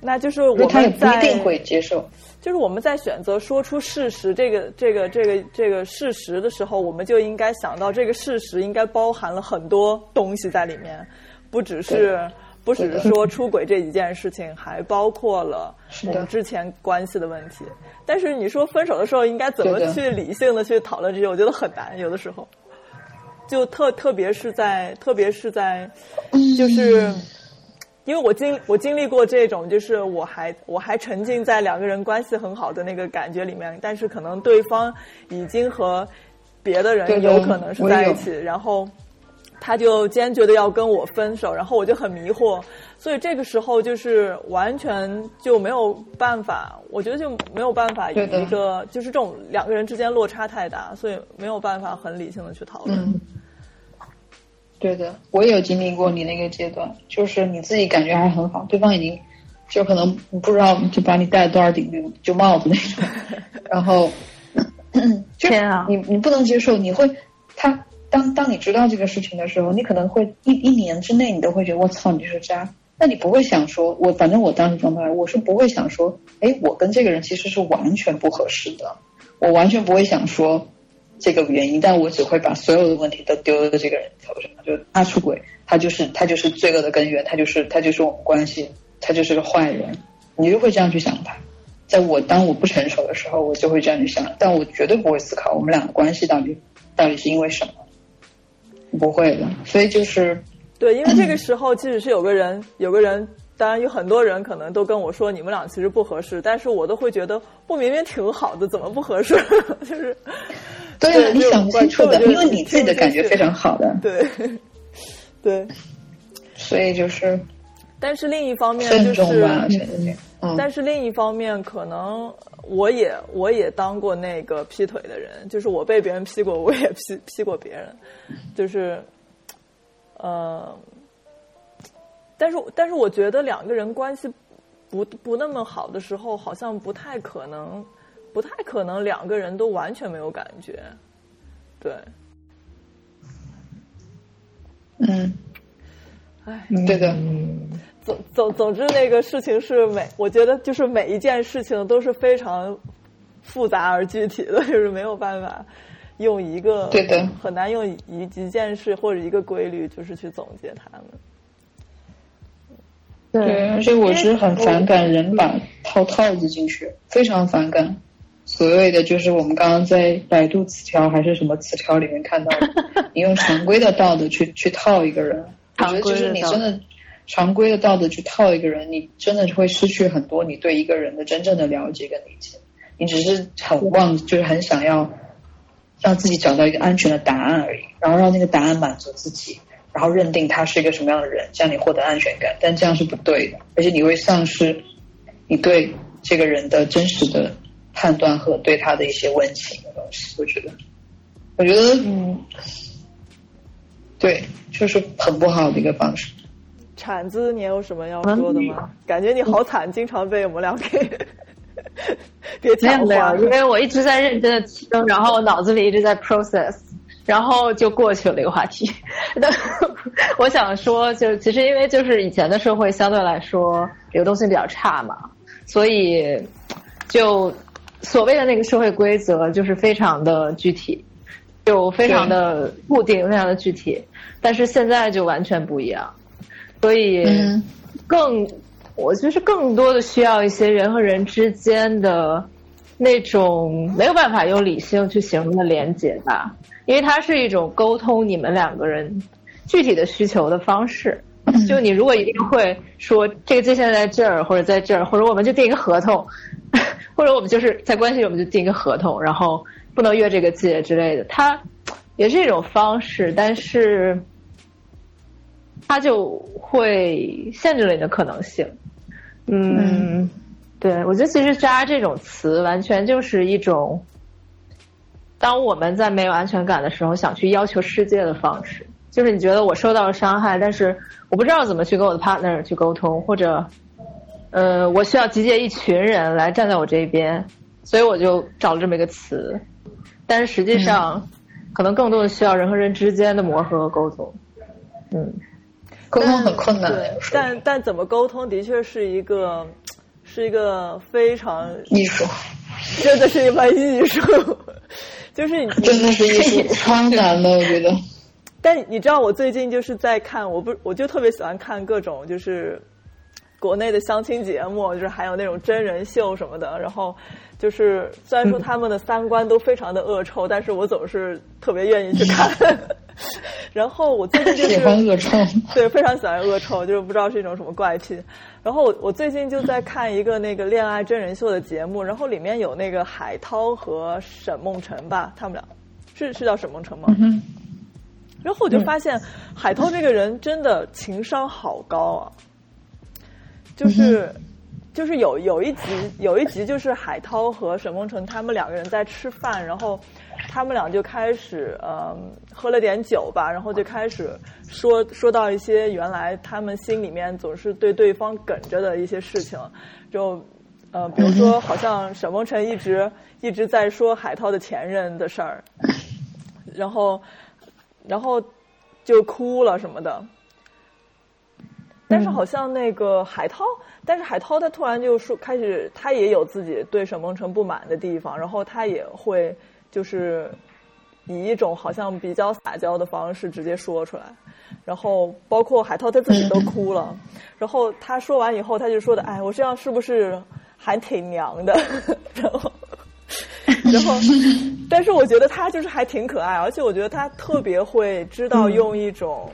E: 那就是我
F: 他也不一定会接受。
E: 就是我们在选择说出事实这个这个这个这个事实的时候，我们就应该想到这个事实应该包含了很多东西在里面，不只是不只是说 出轨这一件事情，还包括了我们之前关系的问题。但是你说分手的时候应该怎么去理性的去讨论这些，我觉得很难，有的时候。就特特别是在特别是在，就是因为我经我经历过这种，就是我还我还沉浸在两个人关系很好的那个感觉里面，但是可能对方已经和别的人有可能是在一起，然后他就坚决的要跟我分手，然后我就很迷惑，所以这个时候就是完全就没有办法，我觉得就没有办法以一个就是这种两个人之间落差太大，所以没有办法很理性的去讨论。
F: 对的，我也有经历过你那个阶段，就是你自己感觉还很好，对方已经就可能不知道就把你戴了多少顶就帽子那种，然后，
G: 天啊，
F: 你你不能接受，你会他当当你知道这个事情的时候，你可能会一一年之内你都会觉得我操你是渣，那你不会想说，我反正我当时状态我是不会想说，哎，我跟这个人其实是完全不合适的，我完全不会想说。这个原因，但我只会把所有的问题都丢在这个人头上，就他出轨，他就是他就是罪恶的根源，他就是他就是我们关系，他就是个坏人，你就会这样去想他。在我当我不成熟的时候，我就会这样去想，但我绝对不会思考我们俩的关系到底到底是因为什么，不会的。所以就是
E: 对，因为这个时候即使是有个人，有个人。当然有很多人可能都跟我说你们俩其实不合适，但是我都会觉得不明明挺好的，怎么不合适？就是
F: 对啊，你想不清楚的，因为你自己的感觉非常好的，
E: 对对，
F: 所以就是，
E: 但是另一方面就是，但是另一方面可能我也我也当过那个劈腿的人，就是我被别人劈过，我也劈劈过别人，就是呃。但是，但是我觉得两个人关系不不那么好的时候，好像不太可能，不太可能两个人都完全没有感觉。对，
F: 嗯，
E: 哎，
F: 对的。
E: 总总总之，那个事情是每，我觉得就是每一件事情都是非常复杂而具体的，就是没有办法用一个
F: 对的，
E: 很难用一一件事或者一个规律，就是去总结他们。
F: 对，而且我是很反感人把套套子进去，非常反感。所谓的就是我们刚刚在百度词条还是什么词条里面看到的，你用常规的道德去去套一个人，我觉得就是你真的常规的道德去套一个人，你真的会失去很多你对一个人的真正的了解跟理解。你只是很望，就是很想要让自己找到一个安全的答案而已，然后让那个答案满足自己。然后认定他是一个什么样的人，这样你获得安全感，但这样是不对的，而且你会丧失你对这个人的真实的判断和对他的一些温情的东西。我觉得，我觉得，嗯，对，就是很不好的一个方式。
E: 铲子，你有什么要说的吗？感觉你好惨，经常被我们俩给别讲话。
G: 因为我一直在认真的听，然后我脑子里一直在 process。然后就过去了这个话题。那我想说，就其实因为就是以前的社会相对来说流动性比较差嘛，所以就所谓的那个社会规则就是非常的具体，就非常的固定，非常的具体。但是现在就完全不一样，所以更我就是更多的需要一些人和人之间的那种没有办法用理性去形容的连接吧。因为它是一种沟通你们两个人具体的需求的方式。就你如果一定会说这个界限在这儿或者在这儿，或者我们就定一个合同，或者我们就是在关系里我们就定一个合同，然后不能越这个界之类的，它也是一种方式，但是它就会限制了你的可能性。嗯，对，我觉得其实“渣”这种词完全就是一种。当我们在没有安全感的时候，想去要求世界的方式，就是你觉得我受到了伤害，但是我不知道怎么去跟我的 partner 去沟通，或者，呃，我需要集结一群人来站在我这边，所以我就找了这么一个词。但是实际上，可能更多的需要人和人之间的磨合和沟通。嗯，
F: 沟通很困难。
E: 对，但但怎么沟通的确是一个。是一个非常
F: 艺术，
E: 真的是一门艺术，就是你
F: 真的是艺术，超难的，我觉得。
E: 但你知道，我最近就是在看，我不我就特别喜欢看各种就是国内的相亲节目，就是还有那种真人秀什么的。然后就是虽然说他们的三观都非常的恶臭，但是我总是特别愿意去看。然后我最近就是
F: 喜欢恶臭，
E: 对，非常喜欢恶臭，就是不知道是一种什么怪癖。然后我我最近就在看一个那个恋爱真人秀的节目，然后里面有那个海涛和沈梦辰吧，他们俩是是叫沈梦辰吗？
F: 嗯
E: 然后我就发现，海涛这个人真的情商好高啊！就是，就是有有一集有一集就是海涛和沈梦辰他们两个人在吃饭，然后他们俩就开始嗯喝了点酒吧，然后就开始说说到一些原来他们心里面总是对对方梗着的一些事情，就呃比如说好像沈梦辰一直一直在说海涛的前任的事儿，然后。然后就哭了什么的。但是好像那个海涛，但是海涛他突然就说，开始他也有自己对沈梦辰不满的地方，然后他也会就是以一种好像比较撒娇的方式直接说出来，然后包括海涛他自己都哭了，然后他说完以后，他就说的，哎，我这样是不是还挺娘的？然后。然后，但是我觉得他就是还挺可爱，而且我觉得他特别会知道用一种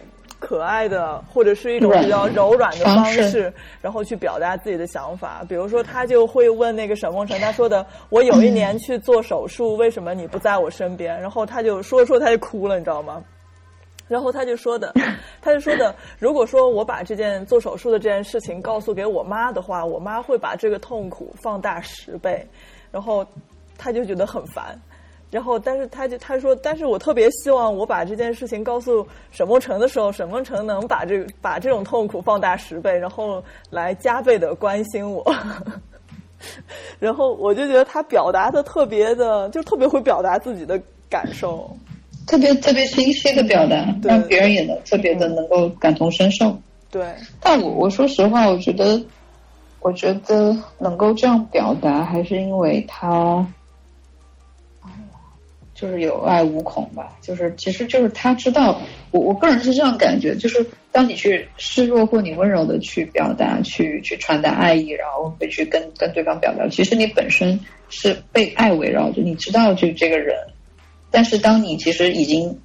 E: 可爱的或者是一种比较柔软的方式，然后去表达自己的想法。比如说，他就会问那个沈梦辰，他说的：“我有一年去做手术，为什么你不在我身边？”然后他就说着说他就哭了，你知道吗？然后他就说的，他就说的，如果说我把这件做手术的这件事情告诉给我妈的话，我妈会把这个痛苦放大十倍，然后。他就觉得很烦，然后但是他就他说，但是我特别希望我把这件事情告诉沈梦辰的时候，沈梦辰能把这把这种痛苦放大十倍，然后来加倍的关心我。然后我就觉得他表达的特别的，就特别会表达自己的感受，
F: 特别特别清晰的表达，让别人也能特别的能够感同身受。
E: 对，
F: 但我我说实话，我觉得，我觉得能够这样表达，还是因为他。就是有爱无恐吧，就是其实就是他知道，我我个人是这样感觉，就是当你去示弱或你温柔的去表达、去去传达爱意，然后会去跟跟对方表达，其实你本身是被爱围绕着，你知道就这个人，但是当你其实已经，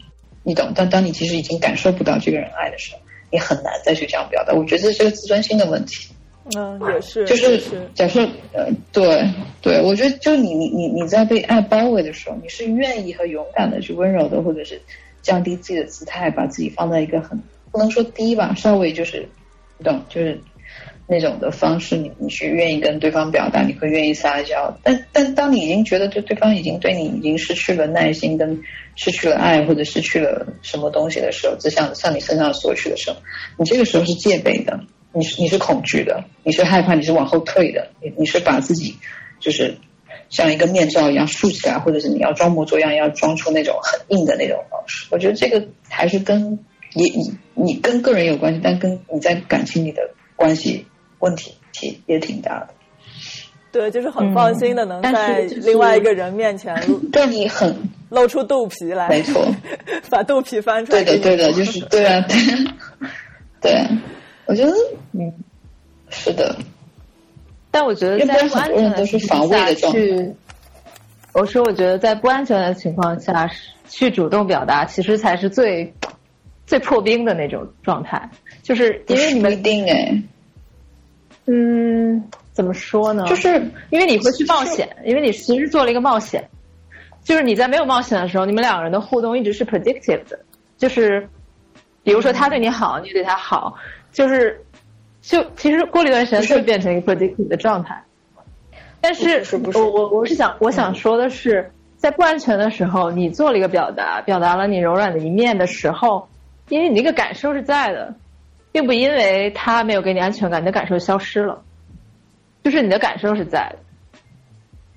F: 你懂，但当你其实已经感受不到这个人爱的时候，你很难再去这样表达。我觉得这是个自尊心的问题。
E: 嗯，也是，
F: 就是假设呃，对对，我觉得就是你你你你在被爱包围的时候，你是愿意和勇敢的去温柔的，或者是降低自己的姿态，把自己放在一个很不能说低吧，稍微就是你懂，就是那种的方式，你你去愿意跟对方表达，你会愿意撒娇，但但当你已经觉得对对方已经对你已经失去了耐心，跟失去了爱，或者失去了什么东西的时候，只想向你身上索取的时候，你这个时候是戒备的。你是你是恐惧的，你是害怕，你是往后退的，你你是把自己就是像一个面罩一样竖起来，或者是你要装模作样，要装出那种很硬的那种方式。我觉得这个还是跟也你你跟个人有关系，但跟你在感情里的关系问题也也挺大的。
E: 对，就是很放心的能在另外一个人面前
F: 对你很
E: 露出肚皮来，
F: 没错，
E: 把肚皮翻出来。
F: 对的，对的，就是对啊，对。我觉得，嗯，是的，
G: 但我觉得在不安全的情况下去，我说我觉得在不安全的情况下去主动表达，其实才是最最破冰的那种状态。就是因为你们
F: 一定哎，
G: 嗯，怎么说呢？
F: 就是
G: 因为你会去冒险，因为你其实做了一个冒险。就是你在没有冒险的时候，你们两个人的互动一直是 predictive 的，就是比如说他对你好，你对他好。就是，就其实过了一段时间会变成一个 predictive 的状态，但是我我我是想我想说的是，在不安全的时候，你做了一个表达，表达了你柔软的一面的时候，因为你那个感受是在的，并不因为他没有给你安全感，你的感受消失了，就是你的感受是在的。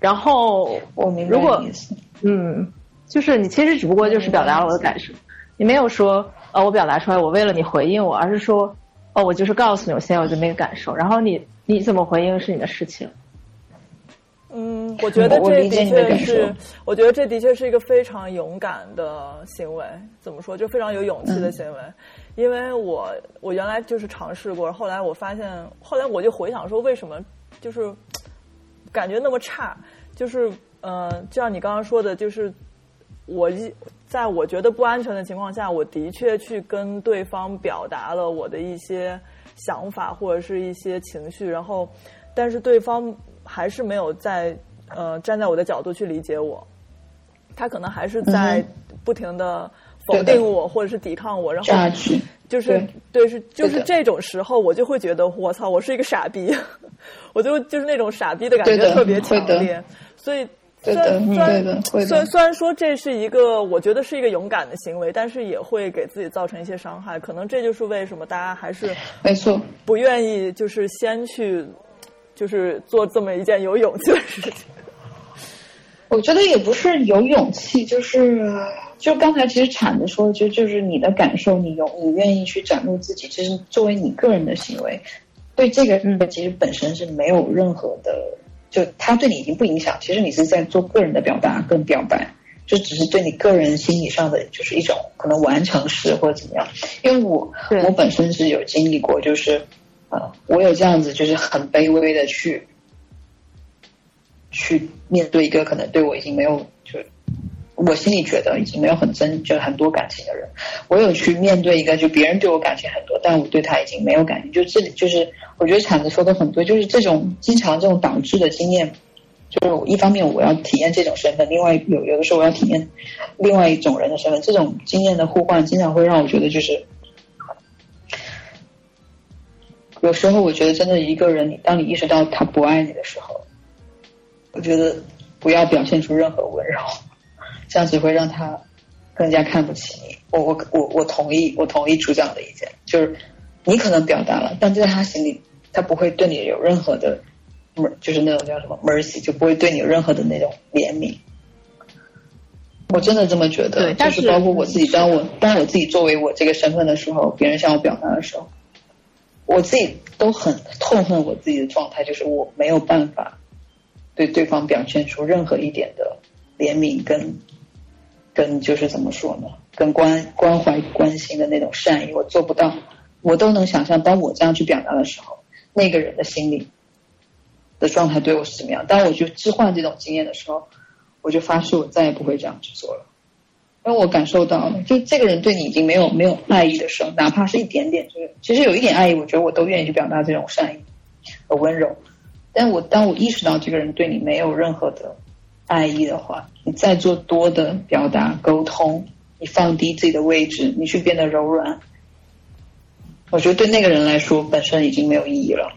G: 然后
F: 我明
G: 白，如果嗯，就是你其实只不过就是表达了我的感受，你没有说呃我表达出来我为了你回应我，而是说。哦，我就是告诉你，我现在有这么一个感受。然后你你怎么回应是你的事情。
E: 嗯，我觉得这的确是，我觉得这的确是一个非常勇敢的行为。怎么说？就非常有勇气的
F: 嗯
E: 行为。因为我我原来就是尝试过，后来我发现，后来我就回想说，为什么就是感觉那么差？就是呃，就像你刚刚说的，就是我一在我觉得不安全的情况下，我的确去跟对方表达了我的一些想法或者是一些情绪，然后但是对方还是没有在呃站在我的角度去理解我，他可能还是在
F: 嗯
E: 不停的否定我或者是抵抗我，然后，就是
F: 对
E: 对是就是这种时候，我就会觉得我操，我是一个傻逼，我就就是那种傻逼的感觉特别强烈，所以。
F: 对的会的
E: 虽然虽然说这是一个，我觉得是一个勇敢的行为，但是也会给自己造成一些伤害。可能这就是为什么大家还是
F: 没错。
E: 不愿意，就是先去，就是做这么一件有勇气的事情。
F: 我觉得也不是有勇气，就是就刚才其实铲子说的，就就是你的感受，你有你愿意去展露自己，这是作为你个人的行为，对这个人其实本身是没有任何的，就他对你已经不影响，其实你是在做个人的表达跟表白，就只是对你个人心理上的就是一种可能完成式或者怎么样，因为我我本身是有经历过，就是呃，我有这样子就是很卑微的去。去面对一个可能对我已经没有就我心里觉得已经没有很真就很多感情的人，我有去面对一个就别人对我感情很多，但我对他已经没有感情。就这里就是我觉得铲子说的很对，就是这种经常这种导致的经验，就是一方面我要体验这种身份，另外有有的时候我要体验另外一种人的身份，这种经验的互换，经常会让我觉得就是。有时候我觉得，真的一个人，你当你意识到他不爱你的时候，我觉得不要表现出任何温柔，这样只会让他更加看不起你。我我我我同意，我同意组长的意见，就是你可能表达了，但在他心里，他不会对你有任何的，就是那种叫什么 mercy，就不会对你有任何的那种怜悯。我真的这么觉得，就是是包括我自己，当我当我自己作为我这个身份的时候，别人向我表达的时候，我自己都很痛恨我自己的状态，就是我没有办法对对方表现出任何一点的怜悯跟跟就是怎么说呢，跟关关怀关心的那种善意，我做不到。我都能想象，当我这样去表达的时候，那个人的心里的状态对我是怎么样。当我去置换这种经验的时候，我就发誓我再也不会这样去做了。因为我感受到了，就这个人对你已经没有没有爱意的时候，哪怕是一点点，就是其实有一点爱意，我觉得我都愿意去表达这种善意和温柔。但我当我意识到这个人对你没有任何的爱意的话，你再做多的表达沟通，你放低自己的位置，你去变得柔软，我觉得对那个人来说本身已经没有意义了。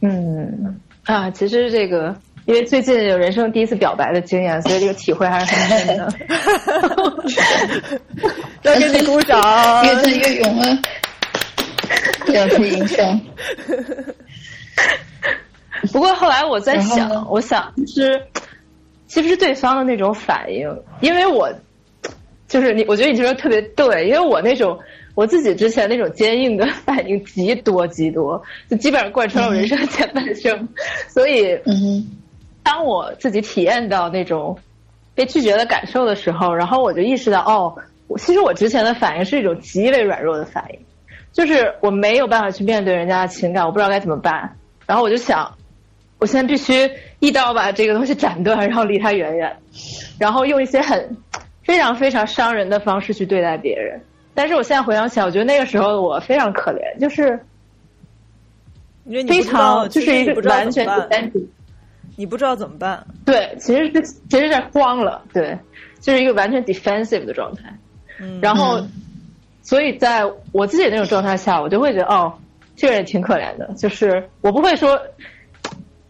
G: 嗯啊，其实这个因为最近有人生第一次表白的经验，所以这个体会还是很深的。
E: 要给你鼓掌。
F: 越战越勇啊！要出音效。
G: 不过后来我在想，我想就是其实对方的那种反应，因为我就是你，我觉得你说的特别对，因为我那种我自己之前那种坚硬的 反应极多极多，就基本上贯穿了我人生的前半生，所以
F: 嗯，
G: 当我自己体验到那种被拒绝的感受的时候，然后我就意识到，哦，我其实我之前的反应是一种极为软弱的反应，就是我没有办法去面对人家的情感，我不知道该怎么办，然后我就想，我现在必须一刀把这个东西斩断，然后离他远远，然后用一些很非常非常伤人的方式去对待别人。但是我现在回想起来，我觉得那个时候的我非常可怜，就是非常就是一个完全 defensive
E: 你不知道怎么办。
G: 对，其实是其实是慌了，对，就是一个完全 defensive 的状态。
E: 嗯，
G: 然后，
F: 嗯
G: 所以在我自己那种状态下，我就会觉得，哦，这个人挺可怜的。就是我不会说，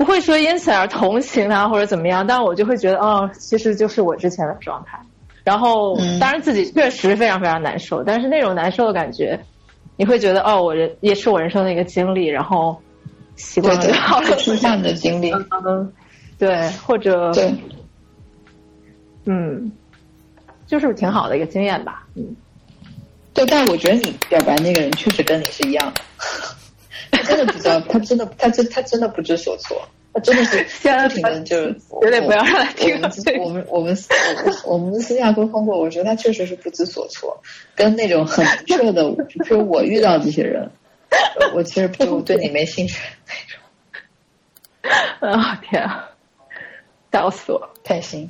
G: 不会说因此而同情他或者怎么样，但我就会觉得，哦，其实就是我之前的状态。然后，
F: 嗯
G: 当然自己确实非常非常难受，但是那种难受的感觉，你会觉得，哦，我人也是我人生的一个经历，然后习惯了就好，了。
F: 出换的经历，
G: 嗯，对，或者
F: 对，
G: 嗯，就是挺好的一个经验吧。嗯，
F: 对，但我觉得你表白那个人确实跟你是一样的，他真的不知道，他真的他真他真的不知所措，他真的是不停的就是
G: 绝对不要让他听
F: 我们我们我们我们私下沟通过，我觉得他确实是不知所措，跟那种很明确的，比如我遇到这些人，我其实就对你没兴趣那种。
G: 啊 天啊，笑死我！
F: 开心。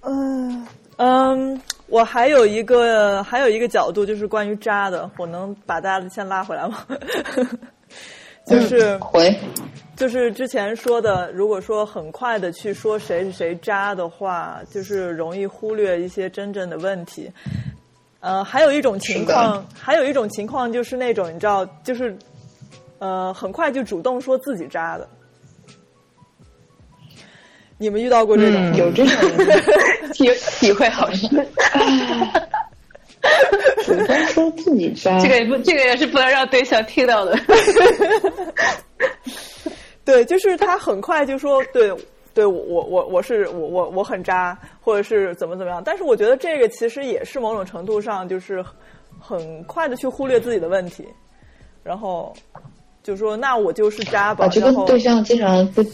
E: 嗯嗯，我还有一个还有一个角度，就是关于渣的，我能把大家先拉回来吗？就是
F: 回，
E: 就是之前说的，如果说很快的去说谁是谁渣的话，就是容易忽略一些真正的问题。呃，还有一种情况，还有一种情况就是那种你知道，就是呃，很快就主动说自己渣的。你们遇到过这种吗？
F: 有这种人
G: 体体会好深。
F: 主动说自己渣，
G: 这个也不，这个也是不能让对象听到的。
E: 对，就是他很快就说，对，对我我我我是我我我很渣，或者是怎么怎么样。但是我觉得这个其实也是某种程度上，就是很快的去忽略自己的问题，然后就说那我就是渣吧。
F: 啊，就跟对象经常不。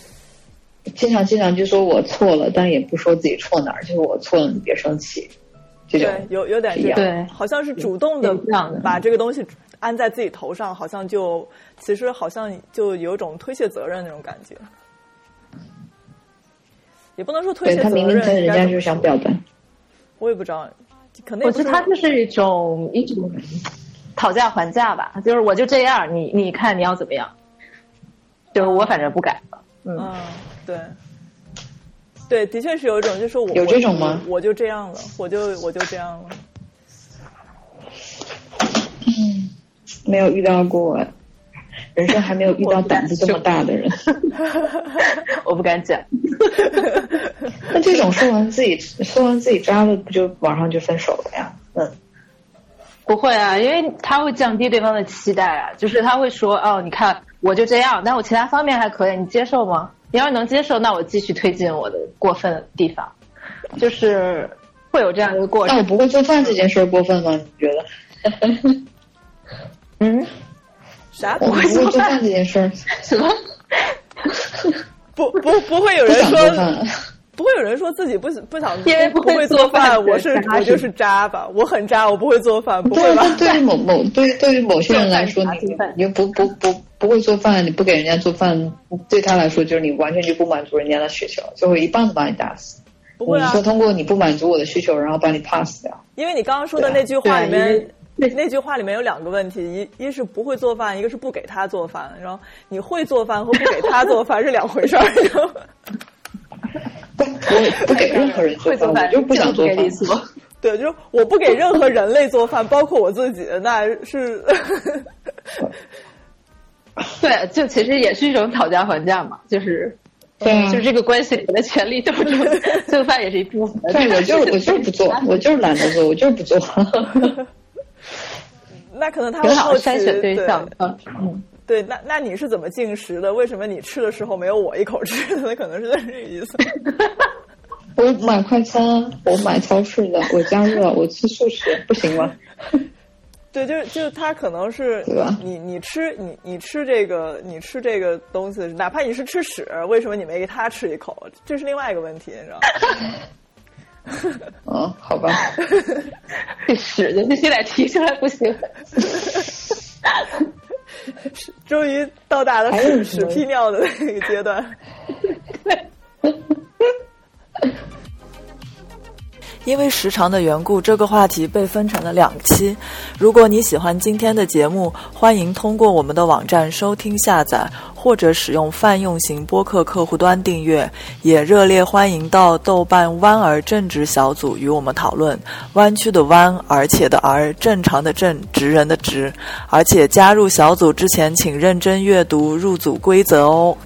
F: 经常经常就说我错了，但也不说自己错哪儿，就是我错了，你别生气。这种
E: 对，有有点这样，
G: 对，
E: 好像是主动的把这个东西安在自己头上，好像就其实好像就有种推卸责任那种感觉。也不能说推卸责任，
F: 他明明跟人家就是想表达。
E: 我也不知道，可能
G: 我觉得他就是一种一种讨价还价吧，就是我就这样，你你看你要怎么样？就是我反正不改了，
E: 嗯。对，对，的确是有一种，就是我
F: 有这种吗？
E: 我就这样了，我就我就这样了。
F: 嗯，没有遇到过，人生还没有遇到胆子这么大的人。
G: 我不敢讲。
F: 那这种说完自己说完自己渣了，不就马上就分手了呀？嗯，
G: 不会啊，因为他会降低对方的期待啊，就是他会说哦，你看我就这样，但我其他方面还可以，你接受吗？你要是能接受，那我继续推进我的过分的地方，就是会有这样一个过程。
F: 那我不会做饭这件事过分吗？你觉得？
G: 嗯？
E: 啥？
F: 不会做饭这件事？
G: 什么？
E: 不不不会有人说，不会有人说自己不不想
G: 因为不
E: 会
G: 做
E: 饭，我是我就是渣吧？我很渣，我不会做饭，不会吧？
F: 对于某某对对于某些人来说，你你不不不。不会做饭，你不给人家做饭，对他来说就是你完全就不满足人家的需求，就会一棒子把你打死。
E: 不会
F: 啊，说通过你不满足我的需求，然后把你 pass 掉。
E: 因为你刚刚说的那句话里面，那那句话里面有两个问题，一一是不会做饭，一个是不给他做饭。然后你会做饭和不给他做饭是两回事儿。
F: 不，我不给 任何人做饭，我就不想做饭。
E: 对，就是我不给任何人类做饭，包括我自己，那是。
G: 对，就其实也是一种讨价还价嘛，就是，
F: 对，
G: 就是这个关系里的权利斗争，做饭也是一部分。
F: 对，我就我就是不做，我就是懒得做，我就是不做。
E: 那可能他会好
G: 筛选对象，嗯嗯，
E: 对，那那你是怎么进食的？为什么你吃的时候没有我一口吃？那可能是这个意思。
F: 我买快餐，我买超市的，我加热，我吃素食，不行吗？
E: 对，就是就是他可能是你你吃你你吃这个你吃这个东西，哪怕你是吃屎，为什么你没给他吃一口？这是另外一个问题，你知道
F: 吗？哦，好吧，
G: 这屎的必须得提出来，不行。
E: 终于到达了屎屎屁尿的那个阶段。因为时长的缘故，这个话题被分成了两期。如果你喜欢今天的节目，欢迎通过我们的网站收听下载，或者使用泛用型播客客户端订阅。也热烈欢迎到豆瓣弯儿正直小组与我们讨论。弯曲的弯，而且的而，正常的正，直人的直。而且加入小组之前，请认真阅读入组规则哦。